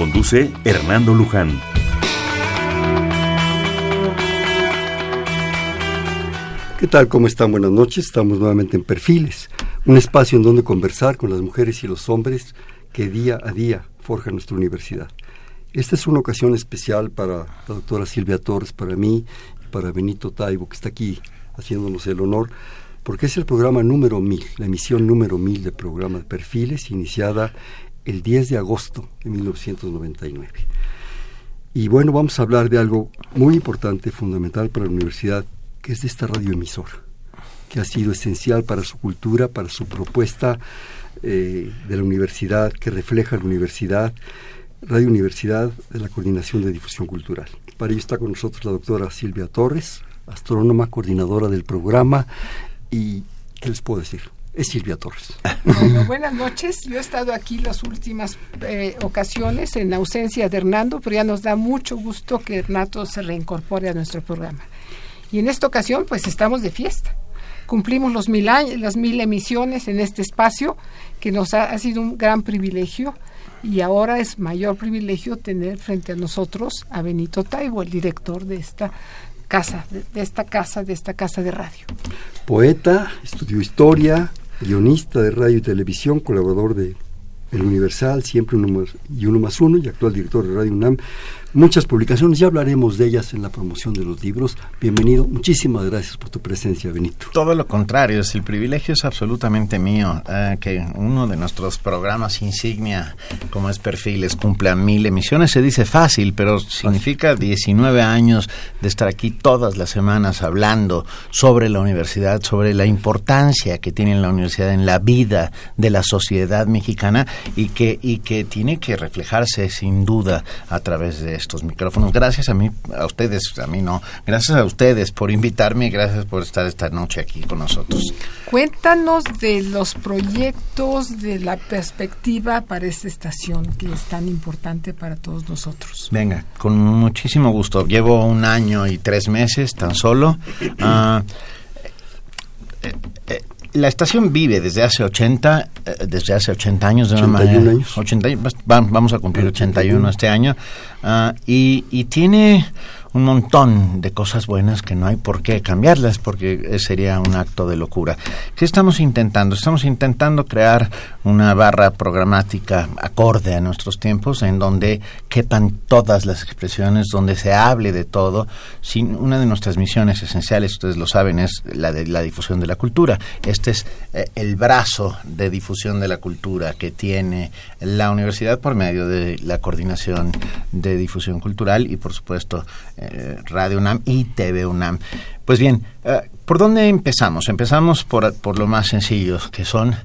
Conduce Hernando Luján. ¿Qué tal? ¿Cómo están? Buenas noches. Estamos nuevamente en Perfiles, un espacio en donde conversar con las mujeres y los hombres que día a día forjan nuestra universidad. Esta es una ocasión especial para la doctora Silvia Torres, para mí y para Benito Taibo, que está aquí haciéndonos el honor, porque es el programa número 1000, la emisión número 1000 del programa de Perfiles, iniciada el 10 de agosto de 1999. Y bueno, vamos a hablar de algo muy importante, fundamental para la universidad, que es de esta radioemisora, que ha sido esencial para su cultura, para su propuesta eh, de la universidad, que refleja la universidad, Radio Universidad de la Coordinación de Difusión Cultural. Para ello está con nosotros la doctora Silvia Torres, astrónoma, coordinadora del programa, y ¿qué les puedo decir? Es Silvia Torres. Bueno, buenas noches. Yo he estado aquí las últimas eh, ocasiones en ausencia de Hernando, pero ya nos da mucho gusto que Hernando se reincorpore a nuestro programa. Y en esta ocasión, pues estamos de fiesta. Cumplimos los mil años, las mil emisiones en este espacio, que nos ha, sido un gran privilegio. Y ahora es mayor privilegio tener frente a nosotros a Benito Taibo, el director de esta casa, de esta casa, de esta casa de radio. Poeta, estudió historia, guionista de radio y televisión, colaborador de El Universal, siempre uno y uno más uno, y actual director de Radio UNAM muchas publicaciones, ya hablaremos de ellas en la promoción de los libros. Bienvenido, muchísimas gracias por tu presencia, Benito. Todo lo contrario, es el privilegio es absolutamente mío, eh, que uno de nuestros programas insignia, como es Perfiles, cumpla mil emisiones, se dice fácil, pero significa 19 años de estar aquí todas las semanas hablando sobre la universidad, sobre la importancia que tiene la universidad en la vida de la sociedad mexicana y que, y que tiene que reflejarse sin duda a través de estos micrófonos. Gracias a mí, a ustedes, a mí no. Gracias a ustedes por invitarme y gracias por estar esta noche aquí con nosotros. Cuéntanos de los proyectos, de la perspectiva para esta estación que es tan importante para todos nosotros. Venga, con muchísimo gusto. Llevo un año y tres meses tan solo. Ah, eh, eh, la estación vive desde hace 80, eh, desde hace 80 años de una manera. Años. 80, vamos a cumplir 81 este año. Uh, y, y tiene un montón de cosas buenas que no hay por qué cambiarlas porque sería un acto de locura. ¿Qué estamos intentando? Estamos intentando crear una barra programática acorde a nuestros tiempos en donde quepan todas las expresiones, donde se hable de todo. Sin una de nuestras misiones esenciales, ustedes lo saben, es la de la difusión de la cultura. Este es eh, el brazo de difusión de la cultura que tiene la universidad por medio de la coordinación de difusión cultural y por supuesto eh, Radio UNAM y TV UNAM. Pues bien, eh, ¿por dónde empezamos? Empezamos por, por lo más sencillo, que son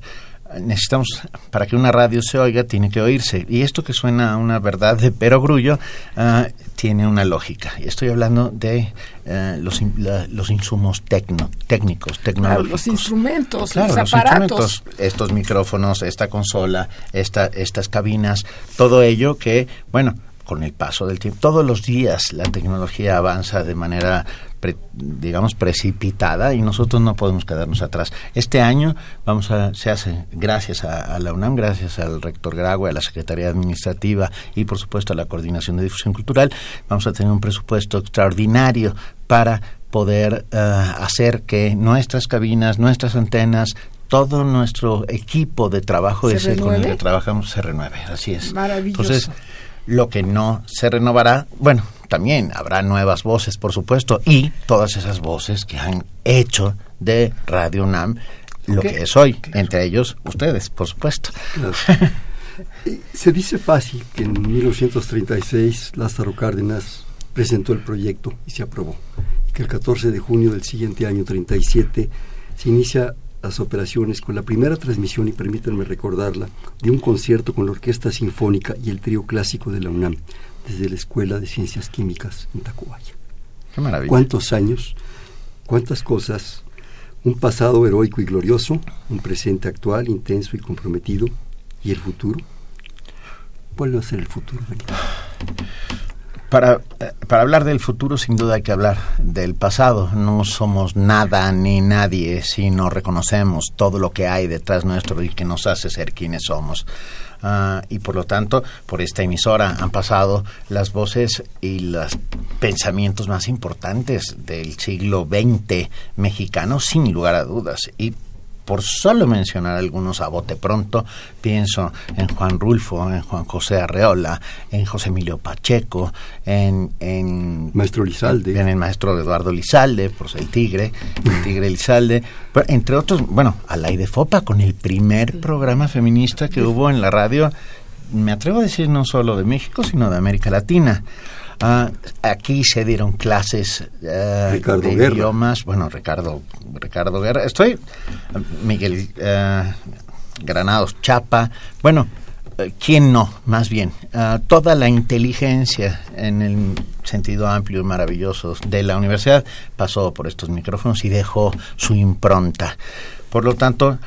necesitamos, para que una radio se oiga, tiene que oírse. Y esto que suena a una verdad de perogrullo, uh, tiene una lógica. Y estoy hablando de uh, los, los insumos tecno, técnicos, tecnológicos. los instrumentos, los, aparatos. estos micrófonos, esta consola, esta, estas cabinas, todo ello que, bueno, con el paso del tiempo. Todos los días la tecnología avanza de manera, digamos, precipitada y nosotros no podemos quedarnos atrás. Este año vamos a, se hace gracias a, la UNAM, gracias al rector Graue, a la Secretaría Administrativa y, por supuesto, a la Coordinación de Difusión Cultural, vamos a tener un presupuesto extraordinario para poder eh, hacer que nuestras cabinas, nuestras antenas, todo nuestro equipo de trabajo ese con el que trabajamos se renueve. Así es. Maravilloso. Entonces, lo que no se renovará, bueno, también habrá nuevas voces, por supuesto, y todas esas voces que han hecho de Radio UNAM lo que es hoy, entre ellos ustedes, por supuesto. Se dice fácil que en 1936 Lázaro Cárdenas presentó el proyecto y se aprobó, y que el 14 de junio del siguiente año 37 se inicia las operaciones con la primera transmisión, y permítanme recordarla, de un concierto con la Orquesta Sinfónica y el trío clásico de la UNAM, desde la Escuela de Ciencias Químicas en Tacubaya. Qué maravilla. ¿Cuántos años, cuántas cosas, un pasado heroico y glorioso, un presente actual, intenso y comprometido, y el futuro? ¿Cuál va a ser el futuro, Benito? Para, para hablar del futuro, sin duda hay que hablar del pasado. No somos nada ni nadie si no reconocemos todo lo que hay detrás nuestro y que nos hace ser quienes somos. Ah, y por lo tanto, por esta emisora han pasado las voces y los pensamientos más importantes del siglo XX mexicano, sin lugar a dudas. Y por solo mencionar algunos a bote pronto, pienso en Juan Rulfo, en Juan José Arreola, en José Emilio Pacheco, en... en maestro Lizalde. En el maestro Eduardo Lizalde, por el Tigre, el Tigre Lizalde, pero entre otros, bueno, al aire Fopa, con el primer programa feminista que hubo en la radio, me atrevo a decir no solo de México, sino de América Latina. Ah, aquí se dieron clases eh, de idiomas. Bueno, Ricardo, Ricardo Guerra. Estoy. Miguel eh, Granados Chapa. Bueno, eh, ¿quién no? Más bien. Toda la inteligencia en el sentido amplio y maravilloso de la universidad pasó por estos micrófonos y dejó su impronta. Por lo tanto,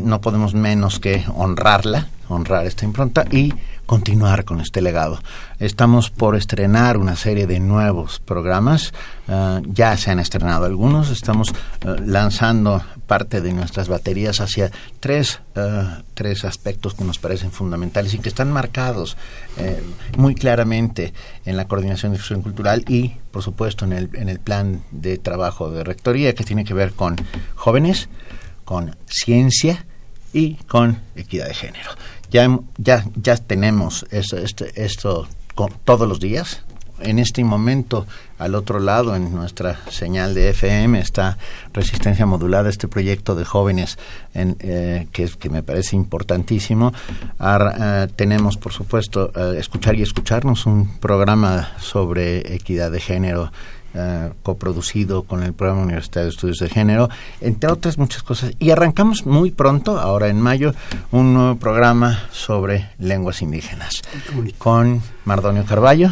no podemos menos que honrarla, honrar esta impronta y continuar con este legado. Estamos por estrenar una serie de nuevos programas, ah, ya se han estrenado algunos, estamos ah, lanzando parte de nuestras baterías hacia tres, ah, tres aspectos que nos parecen fundamentales y que están marcados eh, muy claramente en la coordinación de difusión cultural y, por supuesto, en el, en el plan de trabajo de rectoría que tiene que ver con jóvenes, con ciencia, y con equidad de género ya, ya, ya tenemos esto, esto, todos los días. En este momento, al otro lado, en nuestra señal de FM, está Resistencia Modulada, este proyecto de jóvenes en, eh, que, que, me parece importantísimo. Eh, tenemos, por supuesto, eh, Escuchar y Escucharnos, un programa sobre equidad de género eh, coproducido con el programa Universitario de Estudios de Género, entre otras muchas cosas. Y arrancamos muy pronto, ahora en mayo, un nuevo programa sobre lenguas indígenas con Mardonio Carballo.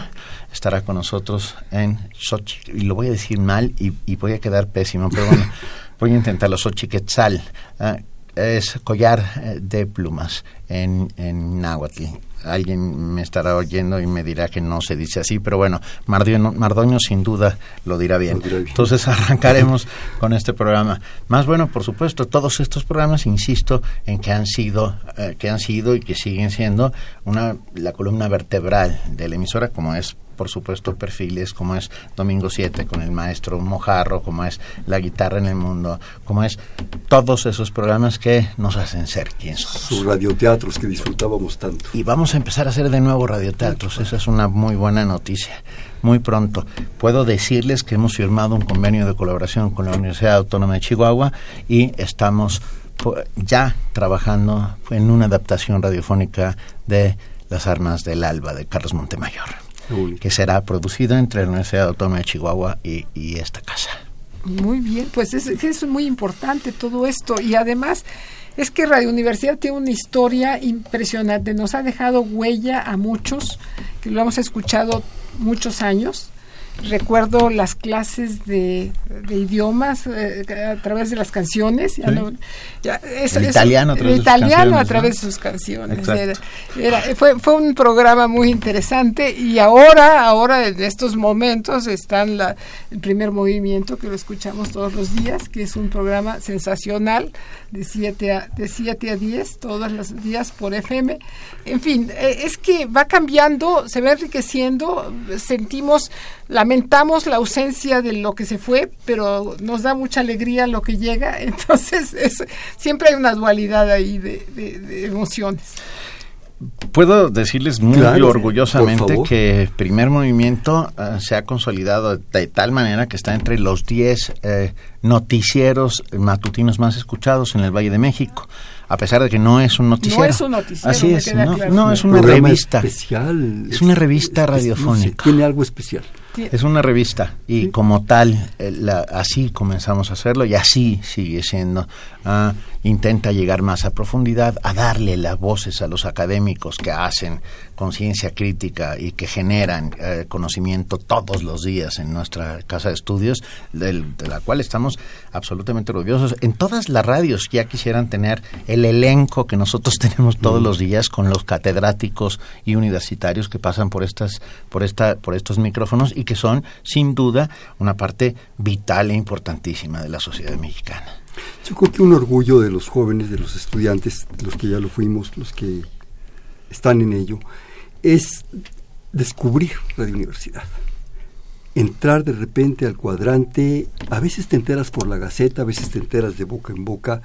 Estará con nosotros en Xochitl, y lo voy a decir mal y, voy a quedar pésimo, pero bueno, voy a intentarlo, Xochiquetzal. Eh, es collar eh, de plumas en, en náhuatl alguien me estará oyendo y me dirá que no se dice así, pero bueno, Mardoño, sin duda lo dirá bien. Entonces arrancaremos con este programa. Más bueno, por supuesto, todos estos programas, insisto, en que han sido, eh, que han sido y que siguen siendo una, la columna vertebral de la emisora, como es por supuesto, perfiles como es Domingo 7 con el maestro Mojarro, como es La Guitarra en el Mundo, como es todos esos programas que nos hacen ser quien somos. Sus radioteatros que disfrutábamos tanto. Y vamos a empezar a hacer de nuevo radioteatros, esa es una muy buena noticia. Muy pronto. Puedo decirles que hemos firmado un convenio de colaboración con la Universidad Autónoma de Chihuahua y estamos ya trabajando en una adaptación radiofónica de Las Armas del Alba de Carlos Montemayor que será producido entre la Universidad Autónoma de Chihuahua y, esta casa. Muy bien, pues es, es muy importante todo esto. Y además es que Radio Universidad tiene una historia impresionante, nos ha dejado huella a muchos, que lo hemos escuchado muchos años recuerdo las clases de, idiomas eh, a través de las canciones. italiano, a través, de sus canciones. fue, fue un programa muy interesante y ahora, ahora en estos momentos están la, el primer movimiento que lo escuchamos todos los días, que es un programa sensacional de 7 a, de 7 a 10 todos los días por FM. En fin, eh, es que va cambiando, se va enriqueciendo, sentimos lamentamos la ausencia de lo que se fue, pero nos da mucha alegría lo que llega, entonces siempre hay una dualidad ahí de, emociones. Puedo decirles muy orgullosamente que Primer Movimiento eh, se ha consolidado de tal manera que está entre los 10 eh, noticieros matutinos más escuchados en el Valle de México a pesar de que no es un noticiero. No es un noticiero. Así es, no, es una revista. Especial. Es una revista radiofónica. tiene algo especial. Es una revista y como tal, eh, así comenzamos a hacerlo y así sigue siendo. Ah, intenta llegar más a profundidad, a darle las voces a los académicos que hacen conciencia crítica y que generan eh, conocimiento todos los días en nuestra casa de estudios, de la cual estamos absolutamente orgullosos. En todas las radios ya quisieran tener el elenco que nosotros tenemos todos los días con los catedráticos y universitarios que pasan por estas, por esta, por estos micrófonos y que son sin duda una parte vital e importantísima de la sociedad mexicana. Yo creo que un orgullo de los jóvenes, de los estudiantes, los que ya lo fuimos, los que están en ello, es descubrir Radio Universidad. Entrar de repente al cuadrante, a veces te enteras por la gaceta, a veces te enteras de boca en boca,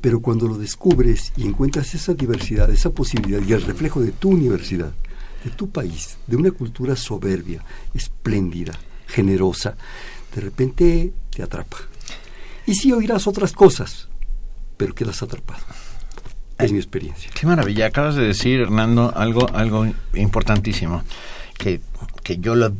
pero cuando lo descubres y encuentras esa diversidad, esa posibilidad y el reflejo de tu universidad, de tu país, de una cultura soberbia, espléndida, generosa, de repente te atrapa. Y sí oirás otras cosas, pero quedas atrapado. Es mi experiencia. Qué maravilla. Acabas de decir, Hernando, algo, algo importantísimo, que, que yo lo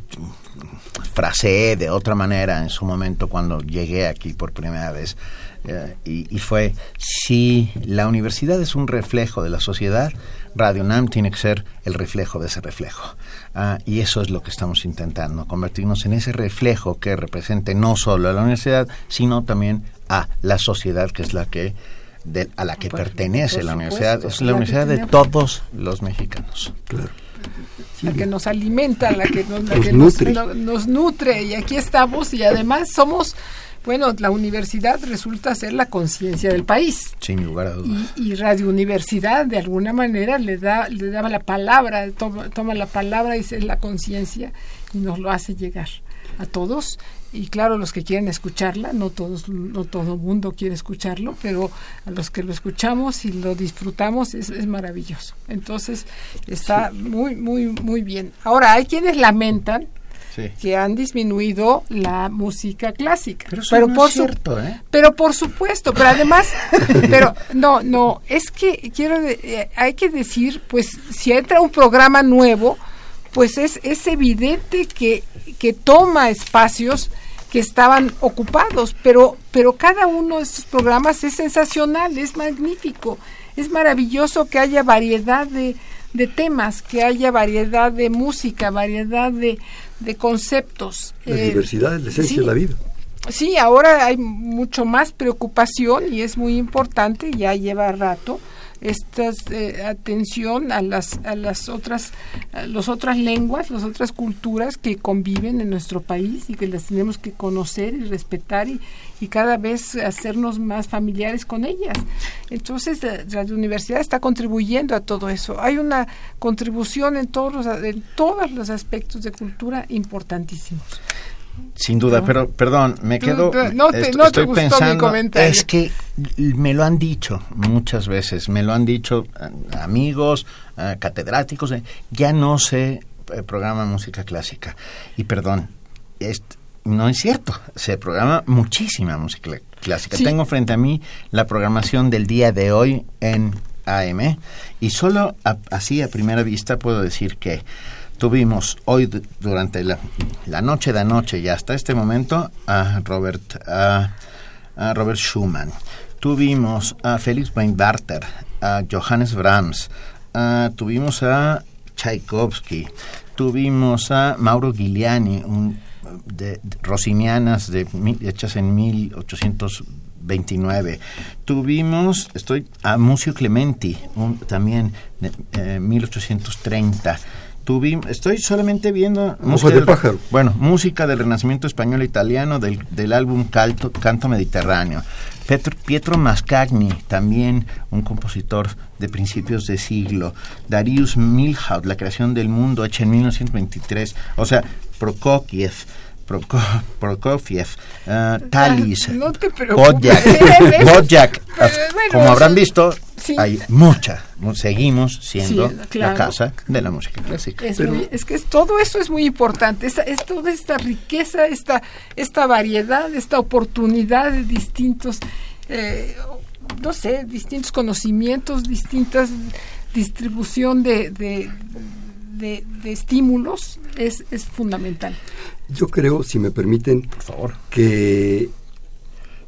fraseé de otra manera en su momento cuando llegué aquí por primera vez. Eh, y, fue, si la universidad es un reflejo de la sociedad, Radio NAM tiene que ser el reflejo de ese reflejo. Ah, y eso es lo que estamos intentando, convertirnos en ese reflejo que represente no solo a la universidad, sino también a la sociedad, que es la que a la que pertenece la universidad. Es la universidad de todos los mexicanos. Claro. la que nos alimenta, la que, nos nutre. Y aquí estamos y además somos bueno, la universidad resulta ser la conciencia del país. Sin lugar a dudas. Y, Radio Universidad, de alguna manera, le da le daba la palabra, toma, la palabra y es la conciencia y nos lo hace llegar a todos. Y claro, los que quieren escucharla, no todos, no todo el mundo quiere escucharlo, pero a los que lo escuchamos y lo disfrutamos es, es maravilloso. Entonces, está muy, muy, muy bien. Ahora, hay quienes lamentan que han disminuido la música clásica. Pero, por cierto, ¿eh? Pero por supuesto, pero además, pero no, no, es que quiero, eh, hay que decir, pues si entra un programa nuevo, pues es, es evidente que, que toma espacios que estaban ocupados, pero, pero cada uno de estos programas es sensacional, es magnífico, es maravilloso que haya variedad de, de temas, que haya variedad de música, variedad de, de conceptos. La eh, diversidad es la esencia de la vida. Sí, ahora hay mucho más preocupación y es muy importante, ya lleva rato, esta eh, atención a las a las otras otras lenguas, las otras culturas que conviven en nuestro país y que las tenemos que conocer y respetar y, y cada vez hacernos más familiares con ellas. Entonces, la, universidad está contribuyendo a todo eso. Hay una contribución en todos los, en todos los aspectos de cultura importantísimos. Sin duda, pero perdón, me quedo. No te, estoy pensando, Es que me lo han dicho muchas veces, me lo han dicho eh, amigos, eh, catedráticos, eh, ya no se programa música clásica. Y perdón, no es cierto, se programa muchísima música clásica. Tengo frente a mí la programación del día de hoy en AM y solo así a primera vista puedo decir que Tuvimos hoy durante la, noche de anoche y hasta este momento a Robert, a, Robert Schumann. Tuvimos a Felix Weinbarter, a Johannes Brahms, tuvimos a Tchaikovsky, tuvimos a Mauro Giuliani, un, de, Rosinianas de, hechas en 1829. Tuvimos, estoy, a Mucio Clementi, un, también de 1830. Estoy solamente viendo música bueno música del renacimiento español italiano del, del álbum Calto, canto mediterráneo. Pietro, Pietro Mascagni también un compositor de principios de siglo. Darius Milhaud la creación del mundo hecha en 1923 o sea Prokofiev Prokofiev, uh, Talis, no como habrán visto, hay mucha, seguimos siendo la casa de la música clásica. Es, que todo eso es muy importante, es, toda esta riqueza, esta, esta variedad, esta oportunidad de distintos, eh, no sé, distintos conocimientos, distintas distribución de, de, de estímulos es, es fundamental. Yo creo, si me permiten, Por favor. que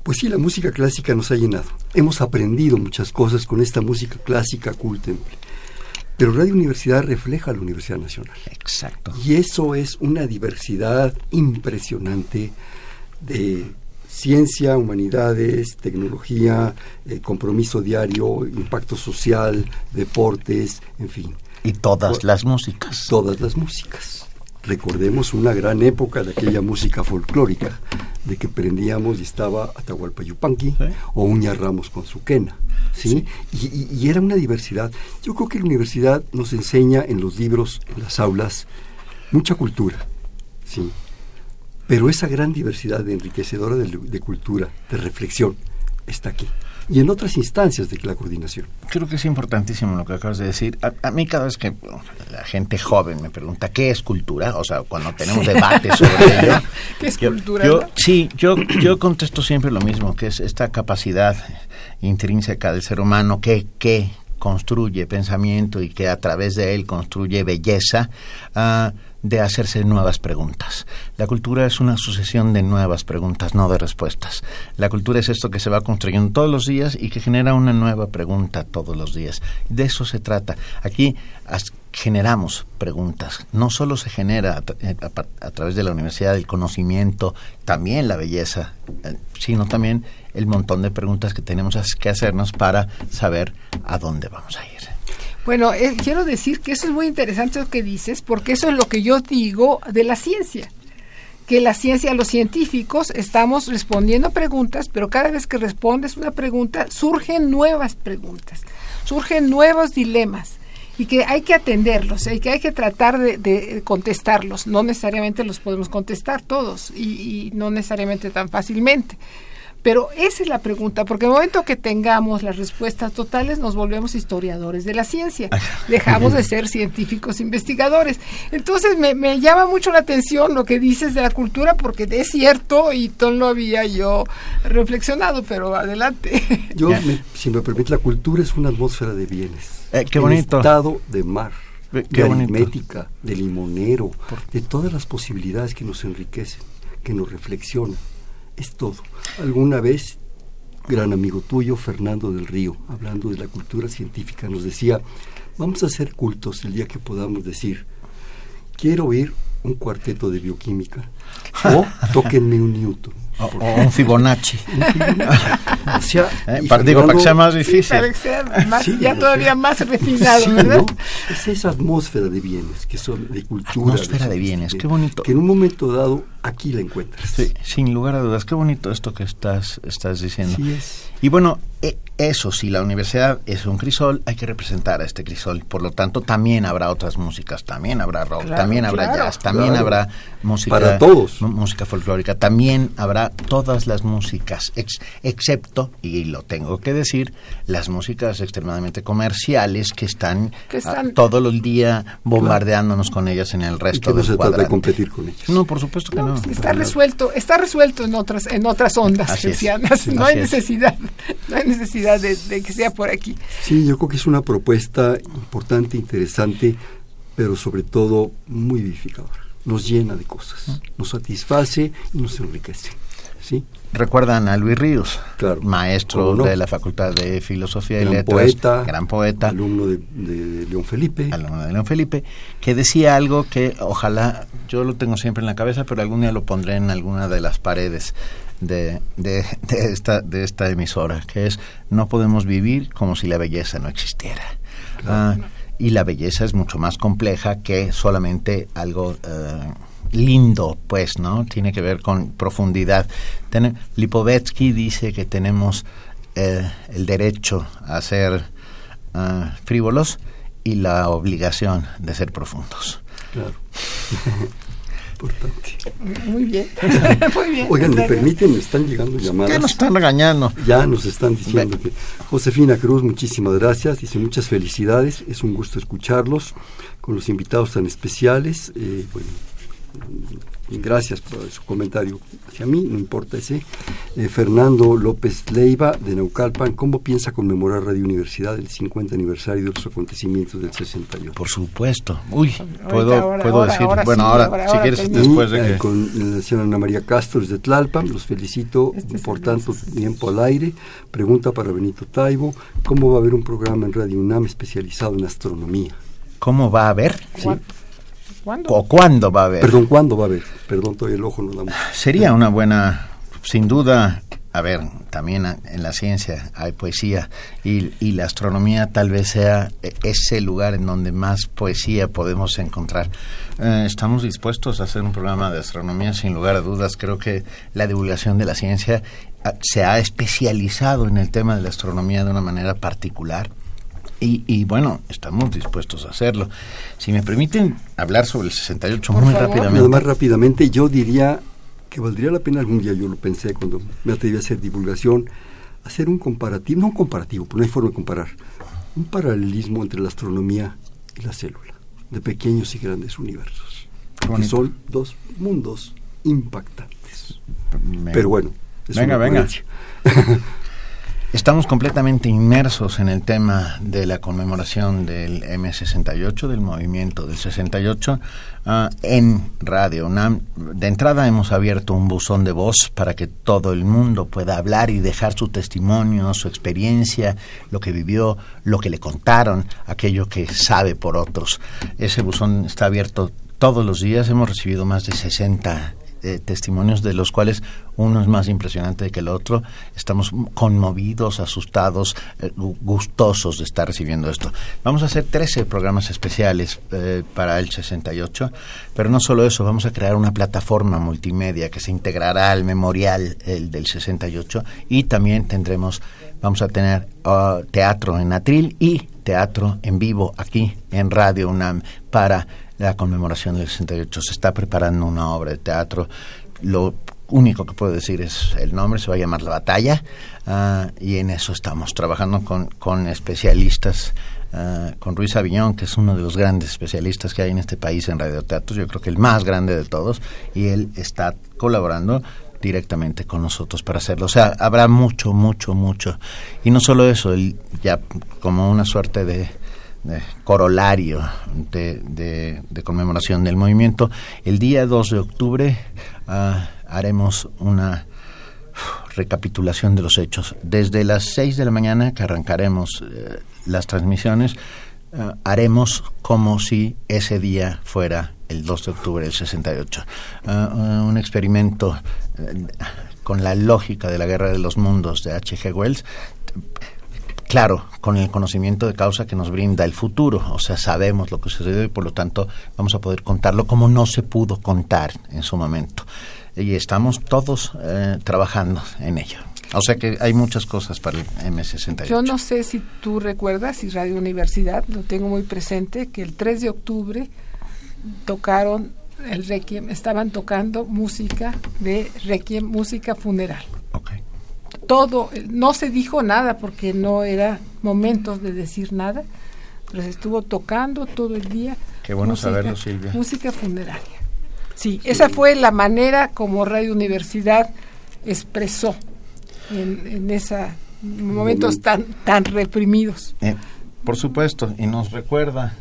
pues sí, la música clásica nos ha llenado. Hemos aprendido muchas cosas con esta música clásica cultemple. Pero Radio Universidad refleja la Universidad Nacional. Exacto. Y eso es una diversidad impresionante de ciencia, humanidades, tecnología, eh, compromiso diario, impacto social, deportes, en fin, Y todas las músicas. todas las músicas. Recordemos una gran época de aquella música folclórica, de que prendíamos y estaba Atahualpa Yupanqui Sí. o Uña Ramos con su quena. ¿sí? Y, y- y era una diversidad. Yo creo que la universidad nos enseña en los libros, en las aulas, mucha cultura. ¿sí? Pero esa gran diversidad de enriquecedora de, de cultura, de reflexión, está aquí. Y en otras instancias de la coordinación. Creo que es importantísimo lo que acabas de decir. A, a mí cada vez que la gente joven me pregunta qué es cultura, o sea, cuando tenemos debates sobre ello. ¿Qué es yo- cultura, yo-? Sí, yo, yo contesto siempre lo mismo, que es esta capacidad intrínseca del ser humano que, que construye pensamiento y que a través de él construye belleza, ah, de hacerse nuevas preguntas. La cultura es una sucesión de nuevas preguntas, no de respuestas. La cultura es esto que se va construyendo todos los días y que genera una nueva pregunta todos los días. De eso se trata. Aquí generamos preguntas. No solo se genera eh, a través de la universidad el conocimiento, también la belleza, eh, sino también el montón de preguntas que tenemos que hacernos para saber a dónde vamos a ir. Bueno, eh, quiero decir que eso es muy interesante lo que dices, porque eso es lo que yo digo de la ciencia. Que la ciencia, los científicos, estamos respondiendo preguntas, pero cada vez que respondes una pregunta, surgen nuevas preguntas, surgen nuevos dilemas y que hay que atenderlos hay que tratar de, de contestarlos. No necesariamente los podemos contestar todos y, y no necesariamente tan fácilmente. Pero esa es la pregunta, porque en el momento que tengamos las respuestas totales nos volvemos historiadores de la ciencia, dejamos de ser científicos investigadores. Entonces me, me llama mucho la atención lo que dices de la cultura, porque es cierto y no lo había yo reflexionado, pero adelante. Yo, me- si me permite, la cultura es una atmósfera de bienes. Eh, qué El bonito. estado de mar, qué de bonito. aritmética, de limonero, de todas las posibilidades que nos enriquecen, que nos reflexionan. Es todo. Alguna vez, gran amigo tuyo, Fernando del Río, hablando de la cultura científica, nos decía, vamos a ser cultos el día que podamos decir, quiero oír un cuarteto de bioquímica o tóquenme un Newton. O, o un Fibonacci. O sea, Eh, y pa- digo, para que sea más Sí, difícil. para que sea más- Sí, ya todavía sea, más refinado, Sí, ¿verdad? ¿no? Es esa atmósfera de bienes, que son de cultura. Atmósfera de bienes, qué bonito. Que en un momento dado aquí la encuentras. Sí, sin lugar a dudas. Qué bonito esto que estás, estás diciendo. Así es. Y bueno, e- eso, si la universidad es un crisol, hay que representar a este crisol. Por lo tanto, también habrá otras músicas, también habrá rock, Claro, también habrá claro. jazz, también Claro. habrá música Para todos. música folclórica, también habrá todas las músicas, ex- excepto, y lo tengo que decir, las músicas extremadamente comerciales que están, Que están- ah, todo el día bombardeándonos con ellas en el Y resto que no del se trata de competir con ellos. No, por supuesto que No, no. está resuelto, está resuelto en otras, en otras ondas Así es. No Así hay es. necesidad, no hay necesidad de, de que sea por aquí. Sí, yo creo que es una propuesta importante, interesante, pero sobre todo muy vivificadora. Nos llena de cosas, nos satisface y nos enriquece. ¿sí? Recuerdan a Luis Ríos, Claro. maestro de la Facultad de Filosofía y Letras, poeta, gran poeta, alumno de, de León Felipe. alumno de León Felipe, que decía algo que ojalá, yo lo tengo siempre en la cabeza, pero algún día lo pondré en alguna de las paredes de, de, de esta, de esta emisora, que es no podemos vivir como si la belleza no existiera. Ah, y la belleza es mucho más compleja que solamente algo eh, lindo, pues, ¿no? Tiene que ver con profundidad. Tene- Lipovetsky dice que tenemos eh, el derecho a ser ah, frívolos y la obligación de ser profundos. Claro. Importante. Muy bien, muy bien. Oigan, ¿me permiten? Me están llegando llamadas. ¿Qué nos están regañando? Ya nos están diciendo que Josefina Cruz, muchísimas gracias, dice muchas felicidades, es un gusto escucharlos con los invitados tan especiales. eh, bueno, Gracias por su comentario hacia mí, no importa ese. Eh, Fernando López Leiva, de Naucalpan, ¿cómo piensa conmemorar Radio Universidad el 50 aniversario de los acontecimientos del 68? Por supuesto. Uy, puedo, puedo decir, bueno, ahora, si quieres, después de que... Con la señora Ana María Castro de Tlalpan, los felicito este por tanto tiempo al aire. Pregunta para Benito Taibo, ¿cómo va a haber un programa en Radio UNAM especializado en astronomía? ¿Cómo va a haber? Sí. ¿Cuándo? ¿O cuándo va a haber? Perdón, ¿cuándo va a haber? Perdón, todavía el ojo no da mucho. Sería una buena, sin duda, a ver, también en la ciencia hay poesía y, y, la astronomía tal vez sea ese lugar en donde más poesía podemos encontrar. Eh, estamos dispuestos a hacer un programa de astronomía sin lugar a dudas. Creo que la divulgación de la ciencia ah, se ha especializado en el tema de la astronomía de una manera particular y, y, bueno, estamos dispuestos a hacerlo. Si me permiten hablar sobre el 68 muy rápidamente. Nada más rápidamente, yo diría que valdría la pena algún día, yo lo pensé cuando me atreví a hacer divulgación, hacer un comparativo, no un comparativo, porque no hay forma de comparar, un paralelismo entre la astronomía y la célula, de pequeños y grandes universos, que son dos mundos impactantes. Me... Pero bueno, es venga, venga. Estamos completamente inmersos en el tema de la conmemoración del M68, del movimiento del 68, uh, en Radio UNAM. De entrada hemos abierto un buzón de voz para que todo el mundo pueda hablar y dejar su testimonio, su experiencia, lo que vivió, lo que le contaron, aquello que sabe por otros. Ese buzón está abierto todos los días. Hemos recibido más de 60 eh, testimonios de los cuales uno es más impresionante que el otro. Estamos conmovidos, asustados, eh, gustosos de estar recibiendo esto. Vamos a hacer 13 programas especiales eh, para el 68, pero no solo eso, vamos a crear una plataforma multimedia que se integrará al memorial el del 68 y también tendremos, vamos a tener uh, teatro en atril y teatro en vivo aquí en Radio UNAM para la conmemoración del 68. Se está preparando una obra de teatro. Lo único que puedo decir es el nombre, se va a llamar La Batalla, uh, y en eso estamos trabajando con, con especialistas, uh, con Ruiz Aviñón, que es uno de los grandes especialistas que hay en este país en radioteatro, yo creo que el más grande de todos, y él está colaborando directamente con nosotros para hacerlo. O sea, habrá mucho, mucho, mucho. Y no solo eso, él ya como una suerte de de corolario de, de, conmemoración del movimiento. El día 2 de octubre uh, haremos una recapitulación de los hechos. Desde las 6 de la mañana que arrancaremos uh, las transmisiones, uh, haremos como si ese día fuera el 2 de octubre del 68. un experimento con la lógica de la guerra de los mundos de H.G. Wells claro, con el conocimiento de causa que nos brinda el futuro, o sea, sabemos lo que sucedió y por lo tanto vamos a poder contarlo como no se pudo contar en su momento. Y estamos todos eh, trabajando en ello. O sea que hay muchas cosas para el M68. Yo no sé si tú recuerdas, si Radio Universidad, lo tengo muy presente, que el 3 de octubre tocaron el Requiem, estaban tocando música de Requiem, música funeral. Todo, no se dijo nada porque no era momentos de decir nada, pero se estuvo tocando todo el día. Qué bueno música, saberlo, Silvia. Música funeraria. Sí, esa fue la manera como Radio Universidad expresó en, en esos momentos tan, tan reprimidos. Eh, por supuesto, y nos recuerda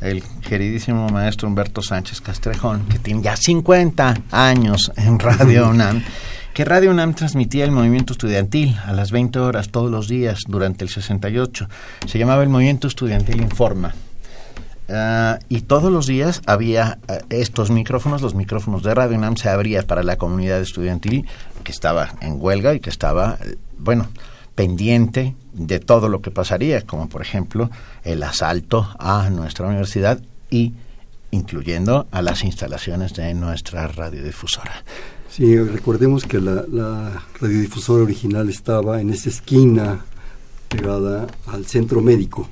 el queridísimo maestro Humberto Sánchez Castrejón, que tiene ya 50 años en Radio UNAM que Radio UNAM transmitía el movimiento estudiantil a las 20 horas todos los días durante el 68. Se llamaba el Movimiento Estudiantil Informa. Uh, y todos los días había uh, estos micrófonos, los micrófonos de Radio UNAM se abrían para la comunidad estudiantil que estaba en huelga y que estaba, bueno, pendiente de todo lo que pasaría, como por ejemplo el asalto a nuestra universidad y incluyendo a las instalaciones de nuestra radiodifusora. Sí, recordemos que la, la radiodifusora original estaba en esa esquina pegada al centro médico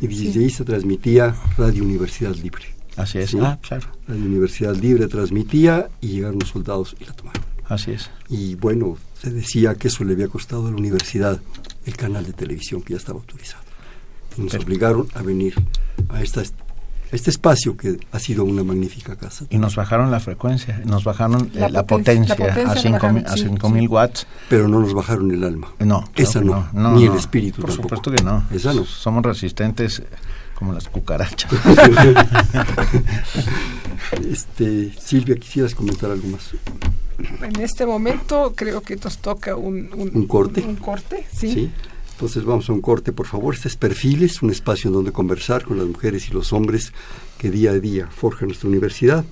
y desde ahí se transmitía Radio Universidad Libre. Así es, ah, claro. Radio Universidad Libre transmitía y llegaron los soldados y la tomaron. Así es. Y bueno, se decía que eso le había costado a la universidad el canal de televisión que ya estaba autorizado. Y nos obligaron a venir a esta este espacio que ha sido una magnífica casa. Y nos bajaron la frecuencia, nos bajaron la, potencia, a 5.000 watts. Pero no nos bajaron el alma. No. Esa no, ni el espíritu Por tampoco. supuesto que no. Esa no. Somos resistentes como las cucarachas. este, Silvia, ¿quisieras comentar algo más? En este momento creo que nos toca un, un, corte. Un, corte, ¿sí? Entonces vamos a un corte, por favor. Este es Perfiles, un espacio en donde conversar con las mujeres y los hombres que día a día forjan nuestra universidad.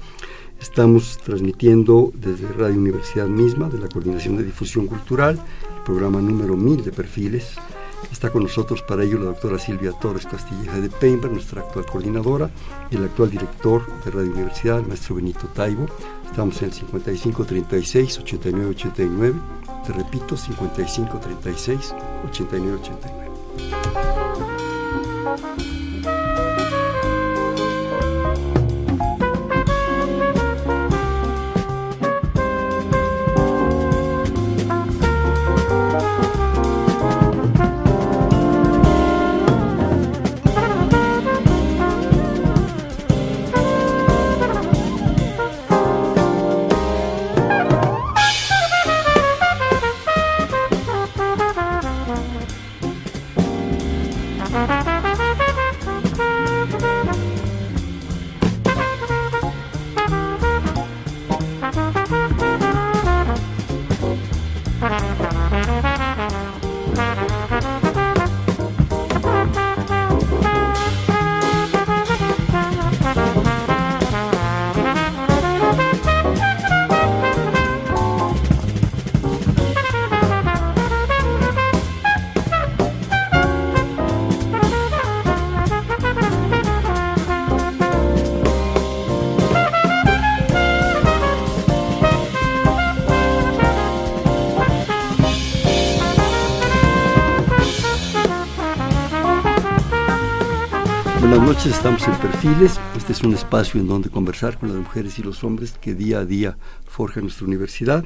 Estamos transmitiendo desde Radio Universidad misma, de la Coordinación de Difusión Cultural, el programa número 1000 de Perfiles. Está con nosotros para ello la doctora Silvia Torres Castilleja de Peinberg, nuestra actual coordinadora, y el actual director de Radio Universidad, el maestro Benito Taibo. Estamos en el 5536 8989. Te repito, 5536 8989. Buenas noches, estamos en Perfiles. Este es un espacio en donde conversar con las mujeres y los hombres que día a día forjan nuestra universidad.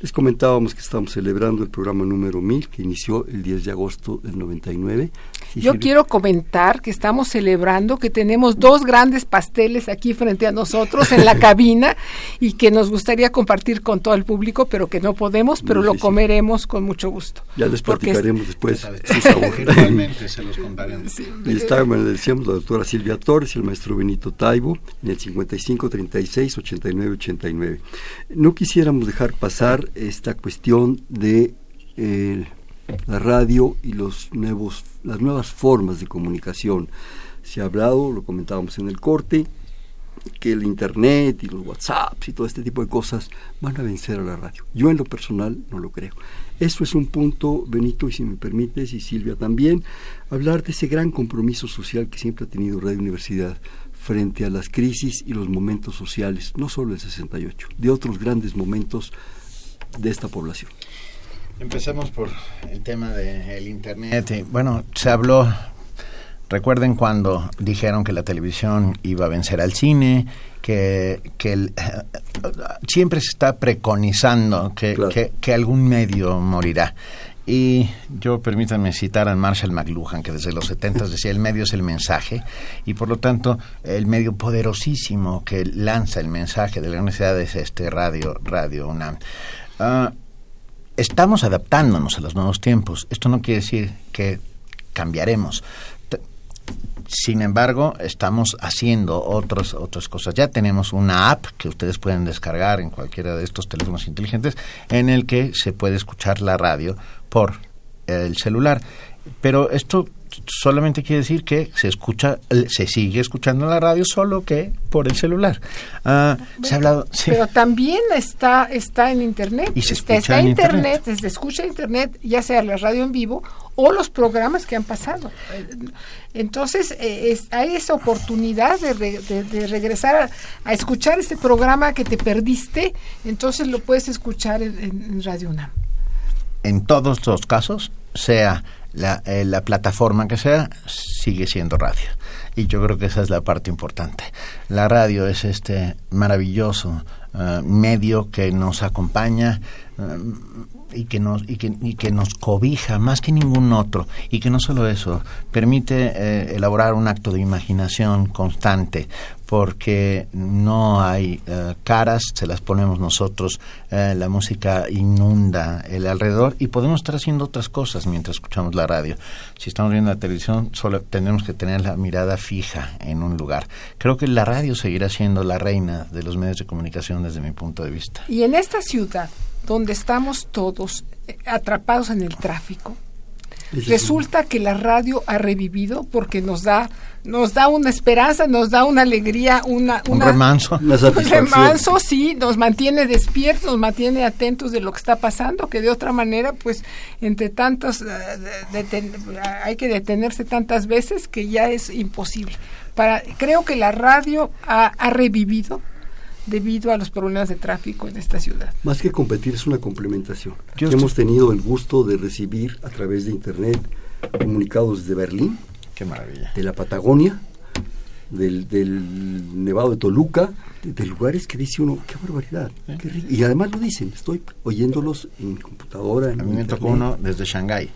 Les comentábamos que estamos celebrando el programa número 1000 que inició el 10 de agosto del 99. Yo quiero comentar que estamos celebrando que tenemos dos grandes pasteles aquí frente a nosotros en la cabina y que nos gustaría compartir con todo el público, pero que no podemos, pero lo comeremos con mucho gusto. Ya les platicaremos después su sabor. se los y está, bueno, le decíamos la doctora Silvia Torres y el maestro Benito Taibo en el 55 36 89 89. No quisiéramos dejar pasar esta cuestión de eh, la radio y los nuevos, las nuevas formas de comunicación. Se ha hablado, lo comentábamos en el corte, que el Internet y los WhatsApps y todo este tipo de cosas van a vencer a la radio. Yo en lo personal no lo creo. Esto es un punto, Benito, y si me permites, y Silvia también, hablar de ese gran compromiso social que siempre ha tenido Radio Universidad frente a las crisis y los momentos sociales, no solo el 68, de otros grandes momentos de esta población. Empecemos por el tema del Internet. Bueno, se habló, recuerden cuando dijeron que la televisión iba a vencer al cine, que, que siempre se está preconizando que, que, algún medio morirá. Y yo permítanme citar a Marshall McLuhan, que desde los 70 decía, el medio es el mensaje, y por lo tanto el medio poderosísimo que lanza el mensaje de la universidad es este radio, Radio UNAM. Ah, estamos adaptándonos a los nuevos tiempos. Esto no quiere decir que cambiaremos. Sin embargo, estamos haciendo otras otras cosas. Ya tenemos una app que ustedes pueden descargar en cualquiera de estos teléfonos inteligentes en el que se puede escuchar la radio por el celular. Pero esto solamente quiere decir que se escucha, se sigue escuchando la radio, solo que por el celular. Ah, se ha hablado, Pero también está, está en internet. Y se está, escucha en internet, se escucha en internet, ya sea la radio en vivo o los programas que han pasado. Entonces, eh, hay esa oportunidad de, de, regresar a, escuchar este programa que te perdiste, entonces lo puedes escuchar en, en Radio UNAM. En todos los casos, sea la, eh, la, plataforma que sea, sigue siendo radio. y yo creo que esa es la parte importante. La radio es este maravilloso eh, medio que nos acompaña eh, y que nos y que, y que nos cobija más que ningún otro y que no solo eso permite eh, elaborar un acto de imaginación constante porque no hay eh, caras, se las ponemos nosotros, eh, la música inunda el alrededor y podemos estar haciendo otras cosas mientras escuchamos la radio. Si estamos viendo la televisión, solo tenemos que tener la mirada fija en un lugar. Creo que la radio seguirá siendo la reina de los medios de comunicación desde mi punto de vista. Y en esta ciudad, donde estamos todos eh, atrapados en el tráfico, resulta que la radio ha revivido porque nos da nos da una esperanza, nos da una alegría, una, un remanso, un remanso, sí, nos mantiene despiertos, nos mantiene atentos de lo que está pasando, que de otra manera, pues, entre tantos, eh, hay que detenerse tantas veces que ya es imposible. Para, creo que la radio ha, ha revivido debido a los problemas de tráfico en esta ciudad. Más que competir es una complementación. Hemos tenido el gusto de recibir a través de Internet comunicados de Berlín, Qué maravilla. de la Patagonia, del, del Nevado de Toluca, de, lugares que dice uno, qué barbaridad. y además lo dicen, estoy oyéndolos en mi computadora. En a mí me tocó uno desde Shanghái,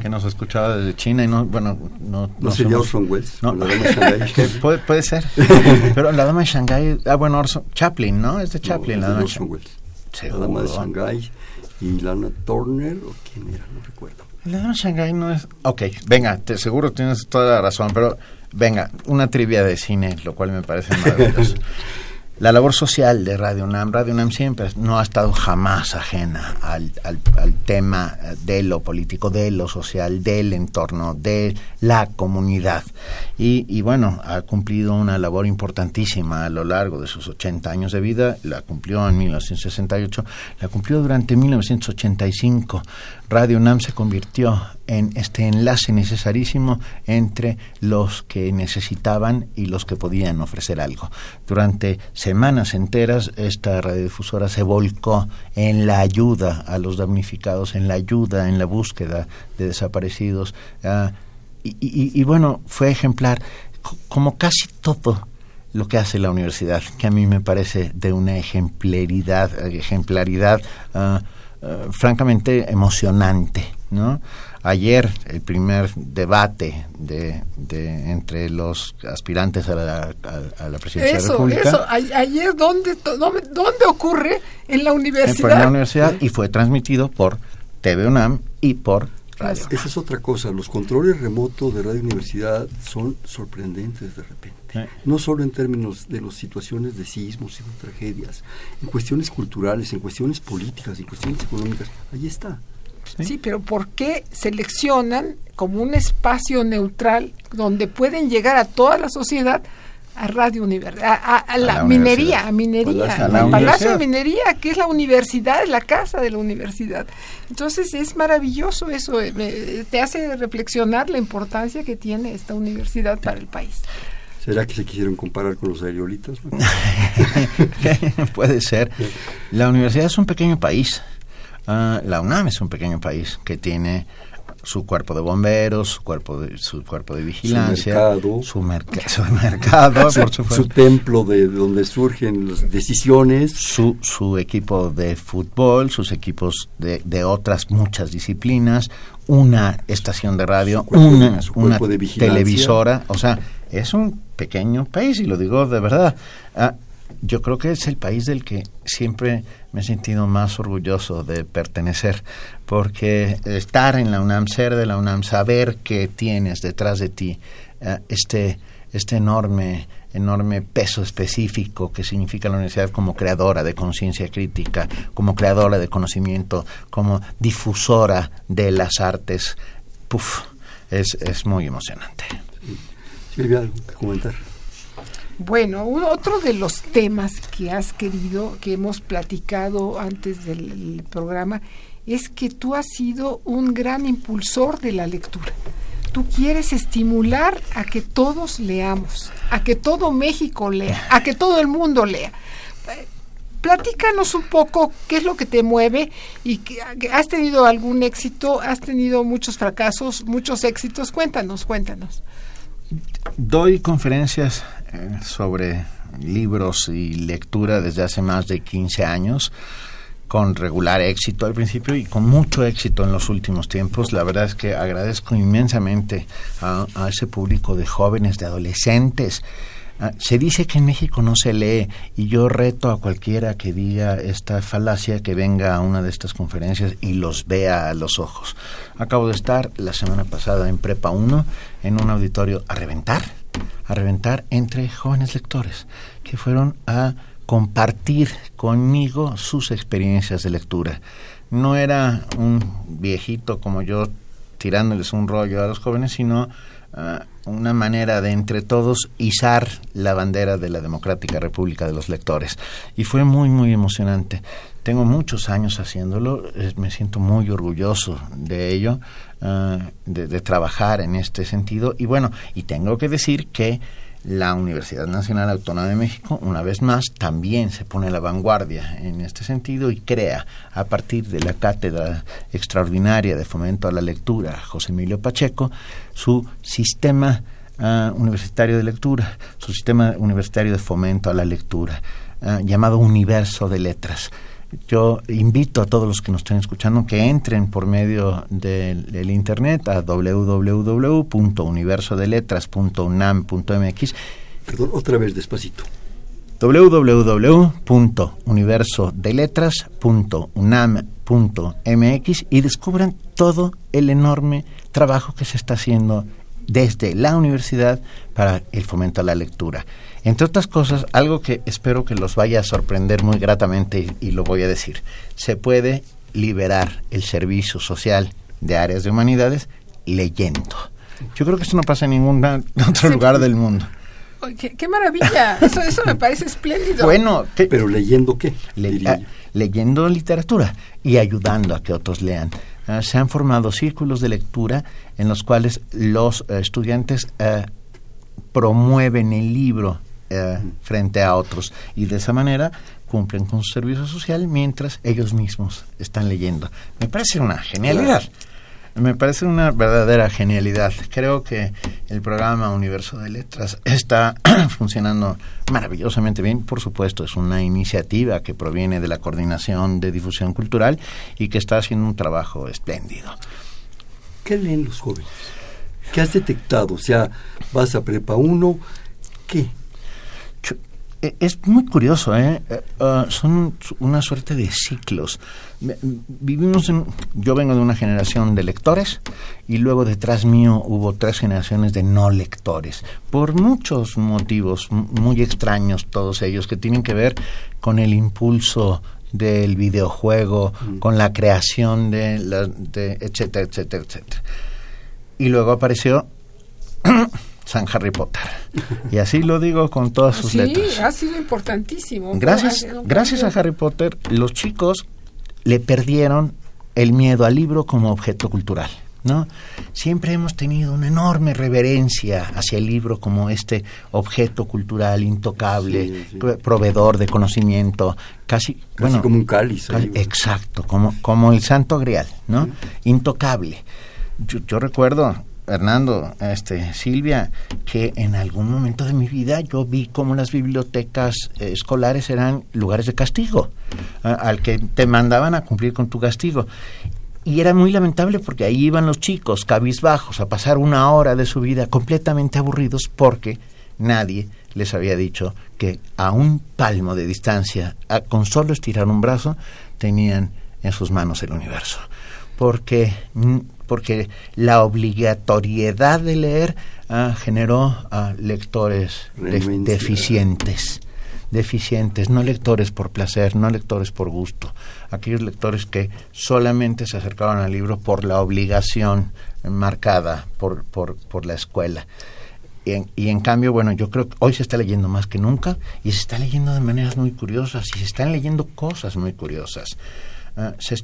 que nos escuchaba desde China y no, bueno, no... ¿No, sería Orson Welles? No, la dama de Shanghái. puede, puede ser, pero la dama de Shanghái, ah bueno, Orson, Chaplin, ¿no? Es de Chaplin, no, la dama de Orson Welles. La dama de Shanghái y Lana Turner, o quién era, no recuerdo. La dama de Shanghái no es... Ok, venga, te seguro tienes toda la razón, pero venga, una trivia de cine, lo cual me parece maravilloso. La labor social de Radio UNAM, Radio UNAM siempre no ha estado jamás ajena al, al, al, tema de lo político, de lo social, del entorno, de la comunidad. Y, y, bueno, ha cumplido una labor importantísima a lo largo de sus 80 años de vida, la cumplió en 1968, la cumplió durante 1985. Radio UNAM se convirtió en este enlace necesarísimo entre los que necesitaban y los que podían ofrecer algo. Durante semanas enteras esta radiodifusora se volcó en la ayuda a los damnificados, en la ayuda, en la búsqueda de desaparecidos. Uh, y, bueno, fue ejemplar, como casi todo lo que hace la universidad, que a mí me parece de una ejemplaridad, ejemplaridad uh, uh, francamente emocionante, ¿no? Ayer el primer debate de, de entre los aspirantes a la, a, a la presidencia eso, de la República. Eso, a, ayer ¿dónde, dónde, ¿dónde, ocurre? En la universidad. En la universidad y fue transmitido por TV UNAM y por Radio. Esa es otra cosa, los controles remotos de Radio Universidad son sorprendentes de repente. Sí. No solo en términos de las situaciones de sismos y de tragedias, en cuestiones culturales, en cuestiones políticas, en cuestiones económicas, ahí está. ¿Sí? ¿Sí? pero ¿por qué seleccionan como un espacio neutral donde pueden llegar a toda la sociedad a Radio Universidad, a, a, a, la, la minería, a minería, Palacio, al Palacio de Minería, que es la universidad, es la casa de la universidad. Entonces es maravilloso eso, me, te hace reflexionar la importancia que tiene esta universidad para el país. ¿Será que se quisieron comparar con los aerolitos? Puede ser. La universidad es un pequeño país. Uh, la UNAM es un pequeño país que tiene su cuerpo de bomberos, su cuerpo de, su cuerpo de vigilancia, su mercado, su, merca su mercado, su, su, templo de donde surgen las decisiones, su, su equipo de fútbol, sus equipos de, de otras muchas disciplinas, una estación de radio, cuerpo, una, una de televisora, o sea, es un pequeño país y lo digo de verdad. Uh, yo creo que es el país del que siempre me he sentido más orgulloso de pertenecer, porque estar en la UNAM, ser de la UNAM, saber que tienes detrás de ti uh, este, este enorme enorme peso específico que significa la universidad como creadora de conciencia crítica, como creadora de conocimiento, como difusora de las artes, Puf, es, es muy emocionante. Silvia, ¿algo que comentar? Bueno, otro de los temas que has querido, que hemos platicado antes del programa, es que tú has sido un gran impulsor de la lectura. Tú quieres estimular a que todos leamos, a que todo México lea, a que todo el mundo lea. Platícanos un poco qué es lo que te mueve y que has tenido algún éxito, has tenido muchos fracasos, muchos éxitos. Cuéntanos, cuéntanos. doy conferencias sobre libros y lectura desde hace más de 15 años con regular éxito al principio y con mucho éxito en los últimos tiempos. La verdad es que agradezco inmensamente a, ese público de jóvenes, de adolescentes. Ah, se dice que en México no se lee y yo reto a cualquiera que diga esta falacia que venga a una de estas conferencias y los vea a los ojos. Acabo de estar la semana pasada en Prepa 1 en un auditorio a reventar, a reventar entre jóvenes lectores que fueron a compartir conmigo sus experiencias de lectura. No era un viejito como yo tirándoles un rollo a los jóvenes, sino ah, una manera de entre todos izar la bandera de la Democrática República de los Lectores. Y fue muy, muy emocionante. Tengo muchos años haciéndolo, me siento muy orgulloso de ello, ah, de, de trabajar en este sentido. Y bueno, y tengo que decir que la Universidad Nacional Autónoma de México, una vez más, también se pone a la vanguardia en este sentido y crea, a partir de la Cátedra Extraordinaria de Fomento a la Lectura, José Emilio Pacheco, su sistema ah, universitario de lectura, su sistema universitario de fomento a la lectura, llamado Universo de Letras yo invito a todos los que nos estén escuchando que entren por medio del, internet a www.universodeletras.unam.mx. Perdón, otra vez despacito www.universodeletras.unam.mx y descubran todo el enorme trabajo que se está haciendo desde la universidad para el fomento a la lectura. Entre otras cosas, algo que espero que los vaya a sorprender muy gratamente y, lo voy a decir, se puede liberar el servicio social de áreas de humanidades leyendo. Yo creo que esto no pasa en ningún otro lugar del mundo. Qué, maravilla! Eso, eso me parece espléndido. Bueno, pero leyendo qué? Ah, leyendo literatura y ayudando a que otros lean. Ah, se han formado círculos de lectura en los cuales los eh, estudiantes eh, promueven el libro eh, frente a otros y de esa manera cumplen con su servicio social mientras ellos mismos están leyendo. Me parece una genialidad. Me parece una verdadera genialidad. Creo que el programa Universo de Letras está funcionando maravillosamente bien. Por supuesto, es una iniciativa que proviene de la Coordinación de Difusión Cultural y que está haciendo un trabajo espléndido. ¿Qué leen los jóvenes? ¿Qué has detectado? O sea, vas a prepa 1, ¿qué? E, es muy curioso, ¿eh? eh ah, son una suerte de ciclos. Vivimos en, yo vengo de una generación de lectores y luego detrás mío hubo tres generaciones de no lectores, por muchos motivos muy extraños todos ellos que tienen que ver con el impulso del videojuego, mm. con la creación de, la, de etcétera, etcétera, etcétera. Y luego apareció San Harry Potter. Y así lo digo con todas sus letras. Sí, ha sido importantísimo. Gracias, gracias a Harry Potter, los chicos le perdieron el miedo al libro como objeto cultural. ¿no? Siempre hemos tenido una enorme reverencia hacia el libro como este objeto cultural intocable, proveedor de conocimiento, casi, bueno, como un cáliz. exacto, como, como el Santo Grial, ¿no? Intocable. yo, recuerdo Hernando, este, Silvia, que en algún momento de mi vida yo vi cómo las bibliotecas eh, escolares eran lugares de castigo, al que te mandaban a cumplir con tu castigo. Y era muy lamentable porque ahí iban los chicos cabizbajos a pasar una hora de su vida completamente aburridos porque nadie les había dicho que a un palmo de distancia, con solo estirar un brazo, tenían en sus manos el universo. Porque porque la obligatoriedad de leer ah, generó a lectores deficientes deficientes, no lectores por placer, no lectores por gusto, aquellos lectores que solamente se acercaban al libro por la obligación marcada por, por, por la escuela. Y en, y en, cambio, bueno, yo creo que hoy se está leyendo más que nunca y se está leyendo de maneras muy curiosas y se están leyendo cosas muy curiosas. Uh, se,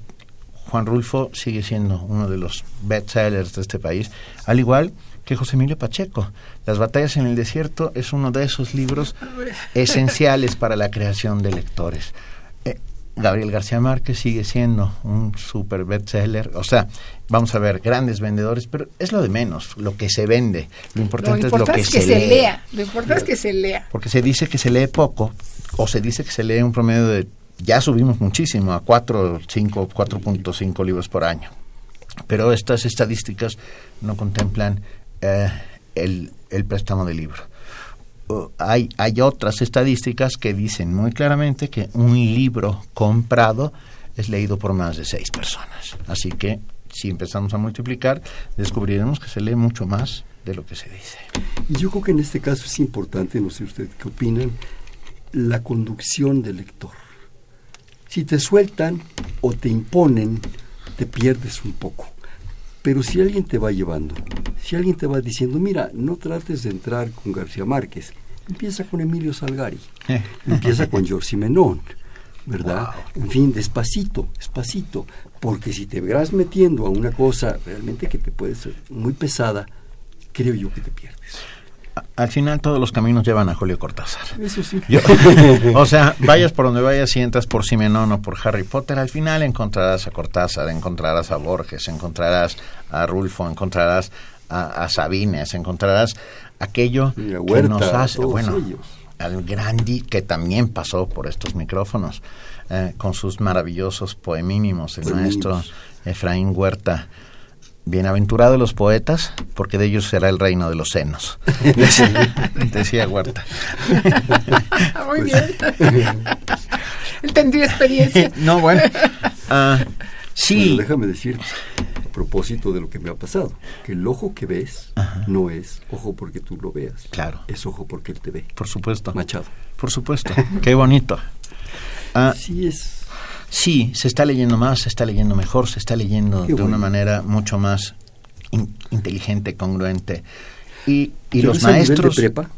Juan Rulfo sigue siendo uno de los bestsellers de este país, al igual que José Emilio Pacheco. Las batallas en el desierto es uno de esos libros esenciales para la creación de lectores. Eh, Gabriel García Márquez sigue siendo un super bestseller. O sea, vamos a ver, grandes vendedores, pero es lo de menos, lo que se vende. Lo importante, es lo que, se, lea. Lo importante es que se lea. Porque se dice que se lee poco, o se dice que se lee un promedio de. Ya subimos muchísimo, a 4, 5, 4.5 libros por año. Pero estas estadísticas no contemplan eh, el, el préstamo de libro hay, hay otras estadísticas que dicen muy claramente que un libro comprado es leído por más de seis personas. Así que si empezamos a multiplicar, descubriremos que se lee mucho más de lo que se dice. Y yo creo que en este caso es importante, no sé ustedes qué opinan, la conducción del lector. Si te sueltan o te imponen, te pierdes un poco. Pero si alguien te va llevando, si alguien te va diciendo, mira, no trates de entrar con García Márquez, empieza con Emilio Salgari, empieza con George Simenon, ¿verdad? En fin, despacito, despacito, porque si te verás metiendo a una cosa realmente que te puede ser muy pesada, creo yo que te pierdes al final todos los caminos llevan a Julio Cortázar. Eso sí. o sea, vayas por donde vayas, si entras por Simenón o por Harry Potter, al final encontrarás a Cortázar, encontrarás a Borges, encontrarás a Rulfo, encontrarás a, Sabines, encontrarás aquello que nos hace, bueno, al Grandi que también pasó por estos micrófonos eh, con sus maravillosos poemínimos, el maestro Efraín Huerta. Bienaventurados los poetas, porque de ellos será el reino de los senos. Decía Huerta. Muy bien. Él tendría experiencia. no, bueno. Uh, sí. déjame decir, a propósito de lo que me ha pasado, que el ojo que ves no es ojo porque tú lo veas. Claro. Es ojo porque él te ve. Por supuesto. Machado. Por supuesto. Qué bonito. Uh, sí es Sí, se está leyendo más, se está leyendo mejor, se está leyendo de una manera mucho más inteligente, congruente. Y, y los maestros... De prepa?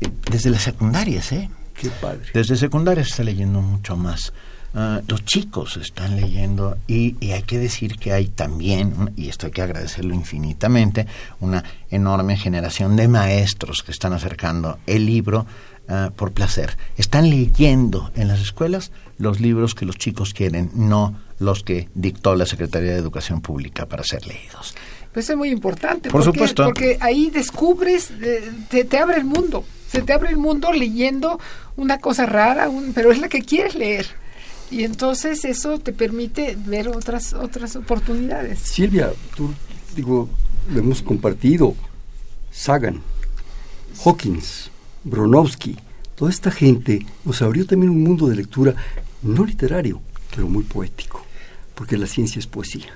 Eh, desde las secundarias, ¿eh? Qué padre. Desde secundarias se está leyendo mucho más. Ah, los chicos están leyendo y, y, hay que decir que hay también, y esto hay que agradecerlo infinitamente, una enorme generación de maestros que están acercando el libro Ah, por placer. Están leyendo en las escuelas los libros que los chicos quieren, no los que dictó la Secretaría de Educación Pública para ser leídos. Pues es muy importante. Por porque, supuesto. Porque ahí descubres, te, te, abre el mundo. Se te abre el mundo leyendo una cosa rara, pero es la que quieres leer. Y entonces eso te permite ver otras otras oportunidades. Silvia, tú, digo, lo hemos compartido. Sagan, Hawkins, Bronowski, toda esta gente nos abrió también un mundo de lectura no literario, pero muy poético, porque la ciencia es poesía.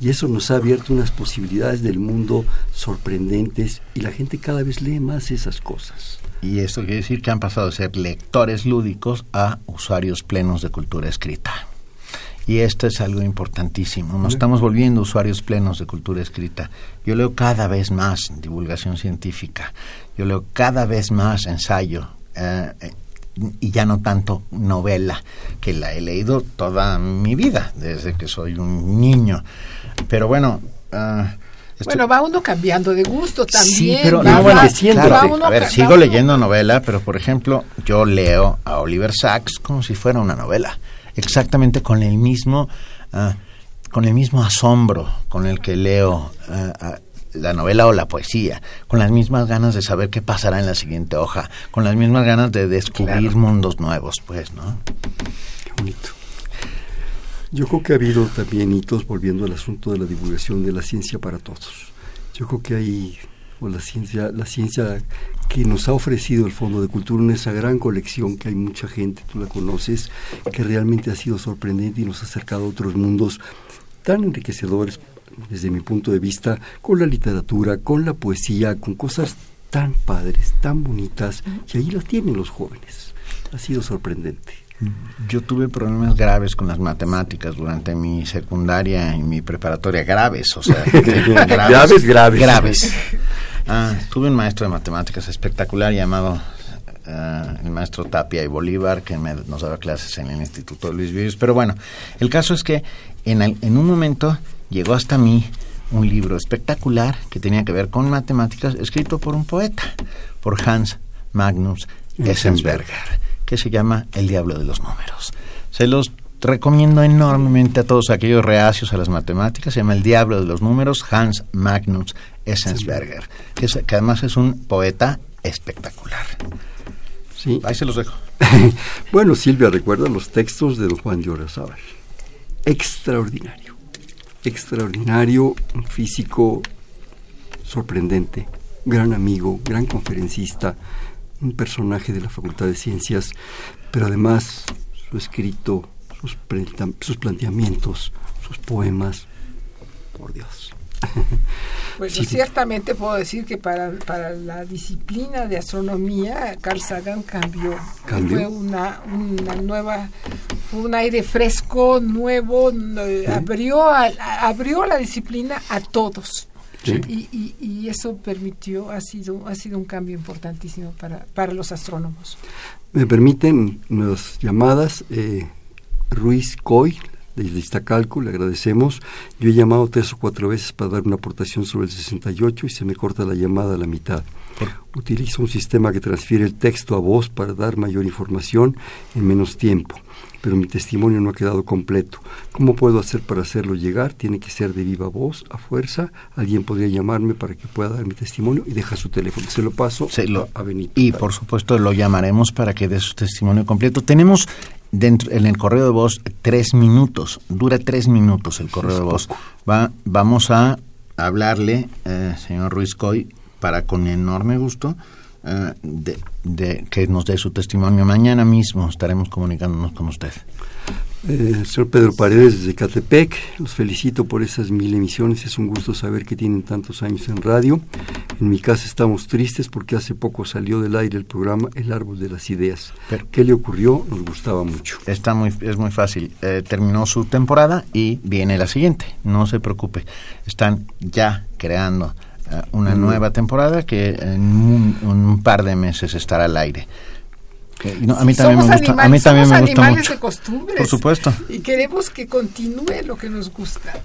Y eso nos ha abierto unas posibilidades del mundo sorprendentes y la gente cada vez lee más esas cosas. Y esto quiere decir que han pasado de ser lectores lúdicos a usuarios plenos de cultura escrita. Y esto es algo importantísimo. Nos estamos volviendo usuarios plenos de cultura escrita. Yo leo cada vez más divulgación científica. Yo leo cada vez más ensayo. Eh, eh, y ya no tanto novela, que la he leído toda mi vida, desde que soy un niño. Pero bueno... Uh, bueno, va uno cambiando de gusto también. Sí, pero no, bueno, a ver, sigo leyendo novela, pero por ejemplo, yo leo a Oliver Sacks como si fuera una novela exactamente con el mismo, uh, con el mismo asombro con el que leo uh, la novela o la poesía, con las mismas ganas de saber qué pasará en la siguiente hoja, con las mismas ganas de descubrir mundos nuevos, pues, ¿no? Qué bonito. Yo creo que ha habido también hitos, volviendo al asunto de la divulgación de la ciencia para todos. Yo creo que hay o la ciencia, la ciencia que nos ha ofrecido el Fondo de Cultura en esa gran colección que hay mucha gente, tú la conoces, que realmente ha sido sorprendente y nos ha acercado a otros mundos tan enriquecedores desde mi punto de vista, con la literatura, con la poesía, con cosas tan padres, tan bonitas, y ahí las tienen los jóvenes. Ha sido sorprendente. Yo tuve problemas graves con las matemáticas durante mi secundaria y mi preparatoria, graves, o sea, graves, graves. graves. Ah, tuve un maestro de matemáticas espectacular llamado ah, el maestro Tapia y Bolívar, que nos daba clases en el Instituto Luis Vives. Pero bueno, el caso es que en, en un momento llegó hasta mí un libro espectacular que tenía que ver con matemáticas, escrito por un poeta, por Hans Magnus Essensberger, que se llama El Diablo de los Números. Se los recomiendo enormemente a todos aquellos reacios a las matemáticas. Se llama El Diablo de los Números, Hans Magnus Essensberger, que, que además es un poeta espectacular. Sí. Ahí se los dejo. bueno, Silvia, recuerda los textos de don Juan de Orazábal. Extraordinario. Extraordinario, un físico sorprendente, gran amigo, gran conferencista, un personaje de la Facultad de Ciencias, pero además su escrito, sus, sus planteamientos, sus poemas, por Dios. Pues ciertamente puedo decir que para, para la disciplina de astronomía, Carl Sagan cambió. Fue una, una nueva, fue un aire fresco, nuevo, abrió, abrió la disciplina a todos. Y, y, eso permitió, ha sido, ha sido un cambio importantísimo para, para los astrónomos. Me permiten nuevas llamadas. Eh, Ruiz Coy, desde Iztacalco, le agradecemos. Yo he llamado tres o cuatro veces para dar una aportación sobre el 68 y se me corta la llamada a la mitad. Utilizo un sistema que transfiere el texto a voz para dar mayor información en menos tiempo, pero mi testimonio no ha quedado completo. ¿Cómo puedo hacer para hacerlo llegar? Tiene que ser de viva voz, a fuerza. Alguien podría llamarme para que pueda dar mi testimonio y deja su teléfono. Se lo paso a Benito. Y por supuesto lo llamaremos para que dé su testimonio completo. Tenemos dentro en el correo de voz tres minutos, dura tres minutos el correo de voz. Va, vamos a hablarle, eh, señor Ruiz Coy, para con enorme gusto eh, de, de, que nos dé su testimonio. Mañana mismo estaremos comunicándonos con usted. Eh, señor Pedro Paredes desde Catepec, los felicito por esas mil emisiones, es un gusto saber que tienen tantos años en radio. En mi casa estamos tristes porque hace poco salió del aire el programa El Árbol de las Ideas. ¿Qué le ocurrió? Nos gustaba mucho. Está muy, es muy fácil. Eh, terminó su temporada y viene la siguiente, no se preocupe. Están ya creando eh, una nueva temporada que en un par de meses estará al aire a mí también me gusta. a mí también me gusta mucho. de costumbres. Por supuesto. Y queremos que continúe lo que nos gusta.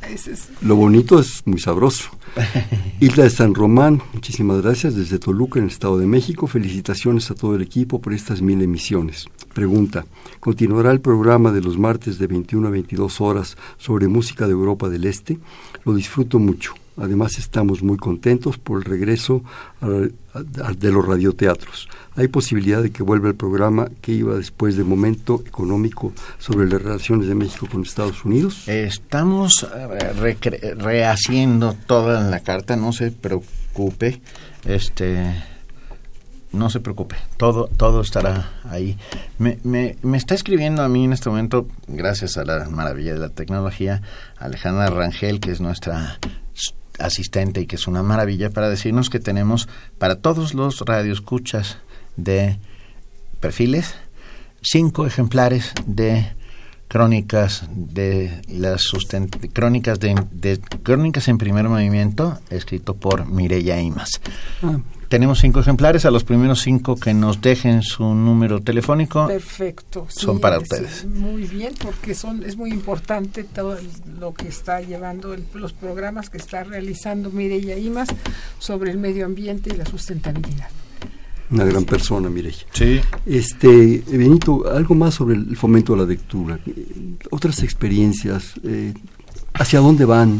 Lo bonito es muy sabroso. Isla de San Román, muchísimas gracias desde Toluca, en el Estado de México. Felicitaciones a todo el equipo por estas mil emisiones. Pregunta: ¿continuará el programa de los martes de 21 a 22 horas sobre música de Europa del Este? Lo disfruto mucho. Además estamos muy contentos por el regreso de los radioteatros. Hay posibilidad de que vuelva el programa que iba después de Momento Económico sobre las relaciones de México con Estados Unidos. Estamos eh, rehaciendo toda la carta, no se preocupe. Este no se preocupe, todo, todo estará ahí. Me, me, me, está escribiendo a mí en este momento, gracias a la maravilla de la tecnología, Alejandra Rangel, que es nuestra asistente y que es una maravilla para decirnos que tenemos para todos los radioescuchas de perfiles cinco ejemplares de crónicas de las crónicas de, crónicas en primer movimiento escrito por Mireya Imas. Ah. Tenemos cinco ejemplares, a los primeros cinco que nos dejen su número telefónico. Perfecto. son para ustedes. Muy bien, porque son es muy importante todo lo que está llevando, los programas que está realizando Mireya Imas sobre el medio ambiente y la sustentabilidad. Una gran persona, Mireya. Sí. Este, Benito, algo más sobre el fomento de la lectura. Otras experiencias, eh, ¿hacia dónde van?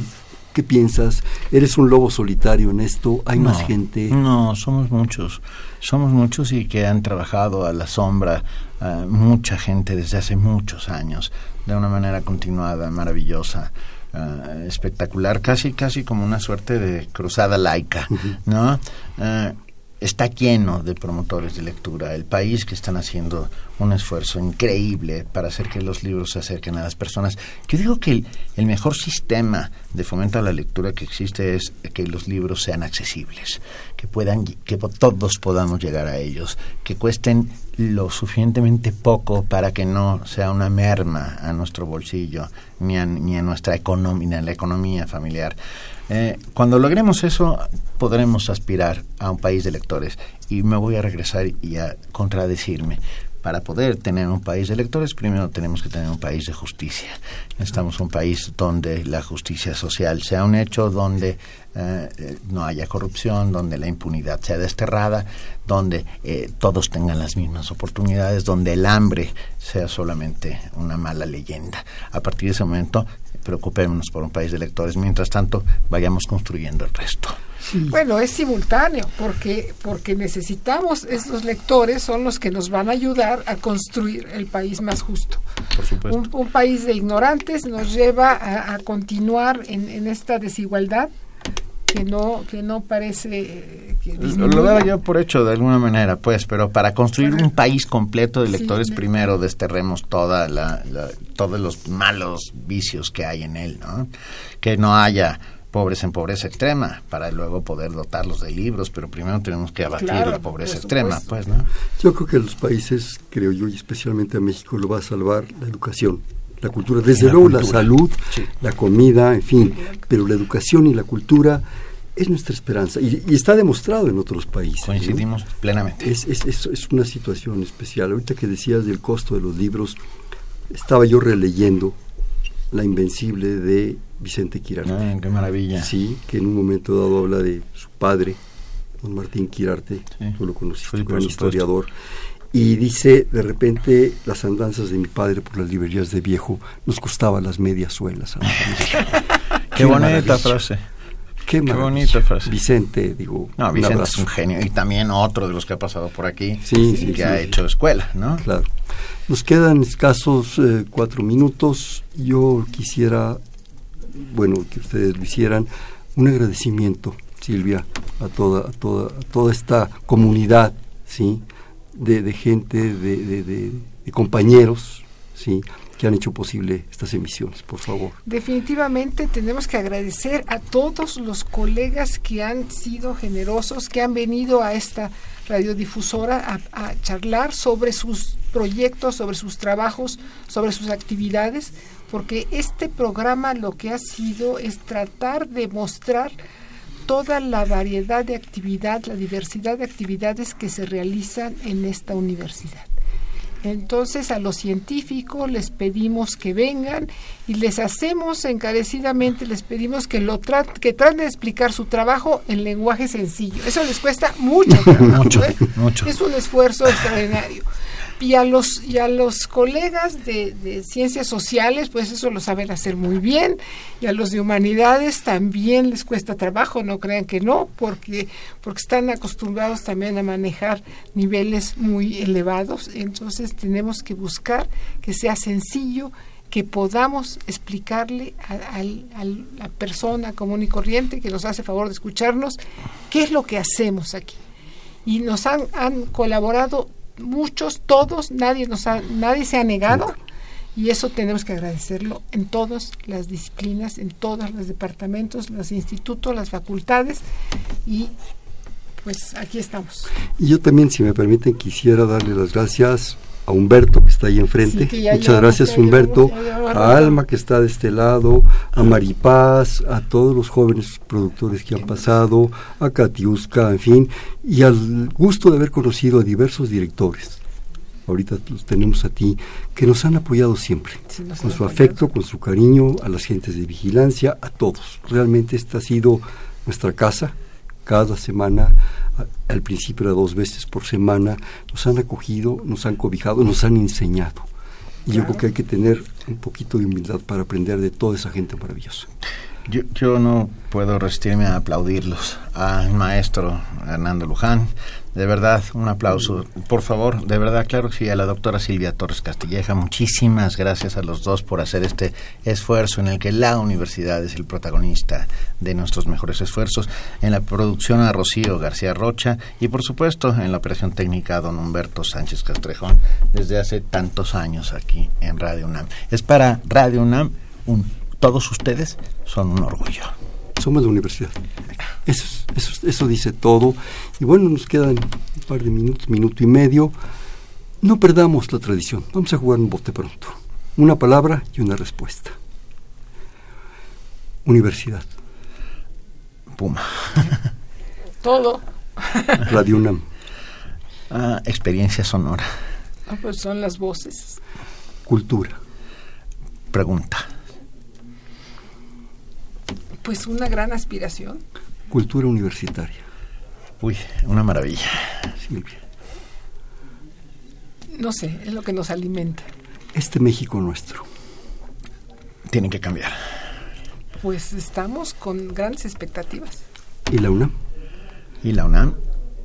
¿Qué piensas? ¿Eres un lobo solitario en esto? ¿Hay más gente? No, somos muchos. Somos muchos y que han trabajado a la sombra uh, mucha gente desde hace muchos años, de una manera continuada, maravillosa. Uh, espectacular, casi casi como una suerte de cruzada laica, ¿no? Uh, está lleno de promotores de lectura. El país que están haciendo un esfuerzo increíble para hacer que los libros se acerquen a las personas. Yo digo que el, mejor sistema de fomento a la lectura que existe es que los libros sean accesibles, que puedan, que todos podamos llegar a ellos, que cuesten lo suficientemente poco para que no sea una merma a nuestro bolsillo ni a, ni a nuestra economía, ni a la economía familiar. Eh, cuando logremos eso, podremos aspirar a un país de lectores. Y me voy a regresar y a contradecirme. para poder tener un país de lectores, primero tenemos que tener un país de justicia. Necesitamos un país donde la justicia social sea un hecho, donde eh, no haya corrupción, donde la impunidad sea desterrada, donde eh, todos tengan las mismas oportunidades, donde el hambre sea solamente una mala leyenda. A partir de ese momento, preocupémonos por un país de lectores. Mientras tanto, vayamos construyendo el resto. Bueno, es simultáneo, porque, porque necesitamos, estos lectores son los que nos van a ayudar a construir el país más justo. Por supuesto. Un, país de ignorantes nos lleva a, continuar en, esta desigualdad que no que no parece que lo veo yo por hecho de alguna manera pues pero para construir un país completo de lectores primero desterremos toda la, todos los malos vicios que hay en él no que no haya pobres en pobreza extrema para luego poder dotarlos de libros, pero primero tenemos que abatir la pobreza extrema, pues, ¿no? Yo creo que a los países, creo yo, y especialmente a México, lo va a salvar la educación, la cultura, desde luego la, salud, la comida, en fin, pero la educación y la cultura es nuestra esperanza y, está demostrado en otros países. Coincidimos plenamente. Es, es, es, es, una situación especial. Ahorita que decías del costo de los libros, estaba yo releyendo La Invencible de Vicente Quirarte. Ah, qué maravilla. Sí, que en un momento dado habla de su padre, don Martín Quirarte, tú lo conociste, un gran historiador, y dice, de repente, las andanzas de mi padre por las librerías de viejo nos costaban las medias suelas. qué, bonita frase. Qué, bonita frase. Vicente, digo. No, Vicente es un genio. Y también otro de los que ha pasado por aquí. Sí, sí, que ha hecho escuela, ¿no? Claro. Nos quedan escasos eh, cuatro minutos. Yo quisiera bueno, que ustedes lo hicieran, un agradecimiento, Silvia, a toda, a toda, a toda esta comunidad, ¿sí? De, gente, de, de, compañeros, ¿sí? que han hecho posible estas emisiones, por favor. Definitivamente tenemos que agradecer a todos los colegas que han sido generosos, que han venido a esta radiodifusora a, a charlar sobre sus proyectos, sobre sus trabajos, sobre sus actividades porque este programa lo que ha sido es tratar de mostrar toda la variedad de actividad, la diversidad de actividades que se realizan en esta universidad. Entonces a los científicos les pedimos que vengan y les hacemos encarecidamente, les pedimos que lo que traten de explicar su trabajo en lenguaje sencillo. Eso les cuesta mucho mucho, ¿eh? mucho. Es un esfuerzo extraordinario y a los y a los colegas de, ciencias sociales pues eso lo saben hacer muy bien y a los de humanidades también les cuesta trabajo no crean que no porque porque están acostumbrados también a manejar niveles muy elevados. Entonces tenemos que buscar que sea sencillo que podamos explicarle a, la persona común y corriente que nos hace favor de escucharnos qué es lo que hacemos aquí. Y nos han, han colaborado muchos, todos, nadie, nos ha, nadie se ha negado y eso tenemos que agradecerlo en todas las disciplinas, en todos los departamentos, los institutos, las facultades y pues aquí estamos. Y yo también, si me permiten, quisiera darle las gracias a Humberto que está ahí enfrente. Muchas gracias Humberto, a Alma que está de este lado, a Maripaz, a todos los jóvenes productores que han pasado, a Katiuska, en fin, y al gusto de haber conocido a diversos directores. Ahorita los tenemos a ti, que nos han apoyado siempre, con su afecto, con su cariño, a las gentes de vigilancia, a todos. Realmente esta ha sido nuestra casa, cada semana al principio era dos veces por semana, nos han acogido, nos han cobijado, nos han enseñado. Y yo creo que hay que tener un poquito de humildad para aprender de toda esa gente maravillosa. Yo, yo no puedo resistirme a aplaudirlos. Al maestro Hernando Luján, de verdad, un aplauso. Por favor, de verdad, claro que sí, a la doctora Silvia Torres Castilleja, muchísimas gracias a los dos por hacer este esfuerzo en el que la universidad es el protagonista de nuestros mejores esfuerzos. En la producción a Rocío García Rocha y, por supuesto, en la operación técnica a don Humberto Sánchez Castrejón, desde hace tantos años aquí en Radio UNAM. Es para Radio UNAM un todos ustedes son un orgullo. Somos la universidad. Eso, eso, eso dice todo. Y bueno, nos quedan un par de minutos, minuto y medio. No perdamos la tradición. Vamos a jugar un bote pronto. Una palabra y una respuesta. Universidad. Puma. Todo. Radio UNAM. Ah, experiencia sonora. Ah, pues son las voces. Cultura. Pregunta. Pues una gran aspiración. Cultura universitaria. Uy, una maravilla. Silvia. No sé, es lo que nos alimenta. Este México nuestro. Tiene que cambiar. Pues estamos con grandes expectativas. ¿Y la UNAM? Y la UNAM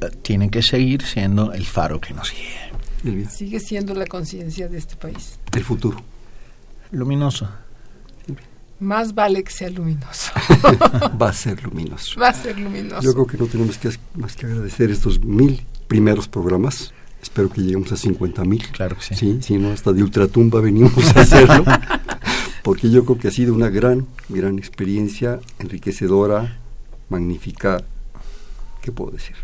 eh, tiene que seguir siendo el faro que nos guíe. Silvia. Sigue siendo la conciencia de este país. El futuro. Luminoso. Más vale que sea luminoso. Va a ser luminoso. Va a ser luminoso. Yo creo que no tenemos que, más que agradecer estos mil primeros programas. Espero que lleguemos a 50 mil. Claro que sí. Sí, sí, no, hasta de ultratumba venimos a hacerlo. porque yo creo que ha sido una gran, gran experiencia, enriquecedora, magnífica. ¿Qué puedo decir?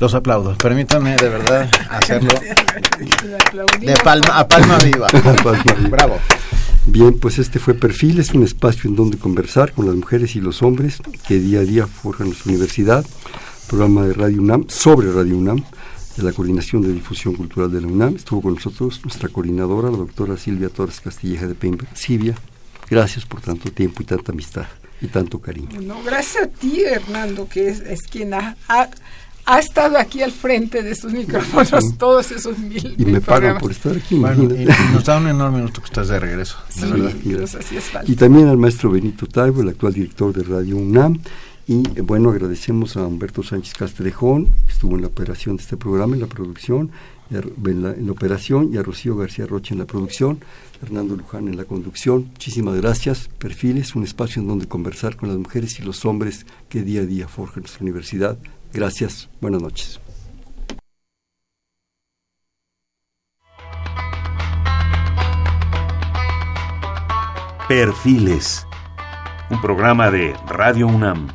Los aplaudo. Permítanme de verdad hacerlo de palma a palma viva. Palma viva. Bravo. Bien, pues este fue Perfil, es un espacio en donde conversar con las mujeres y los hombres que día a día forjan nuestra universidad, programa de Radio UNAM, sobre Radio UNAM, de la Coordinación de Difusión Cultural de la UNAM. Estuvo con nosotros nuestra coordinadora, la doctora Silvia Torres Castilleja de Pember. Silvia, gracias por tanto tiempo y tanta amistad y tanto cariño. No, gracias a ti, Hernando, que es, es quien ha, ha, ha estado aquí al frente de estos micrófonos todos esos mil, Y mil me pagan por estar aquí, Bueno, y, imagínate. y nos da un enorme gusto que estás de regreso. Sí, De verdad. hacías falta. Y también al maestro Benito Taibo, el actual director de Radio UNAM. Y eh, bueno, agradecemos a Humberto Sánchez Castrejón, que estuvo en la operación de este programa, en la producción, en la, en la operación, y a Rocío García Rocha en la producción, Fernando Luján en la conducción. Muchísimas gracias. Perfiles, un espacio en donde conversar con las mujeres y los hombres que día a día forjan nuestra universidad. Gracias. Buenas noches. Perfiles, un programa de Radio UNAM.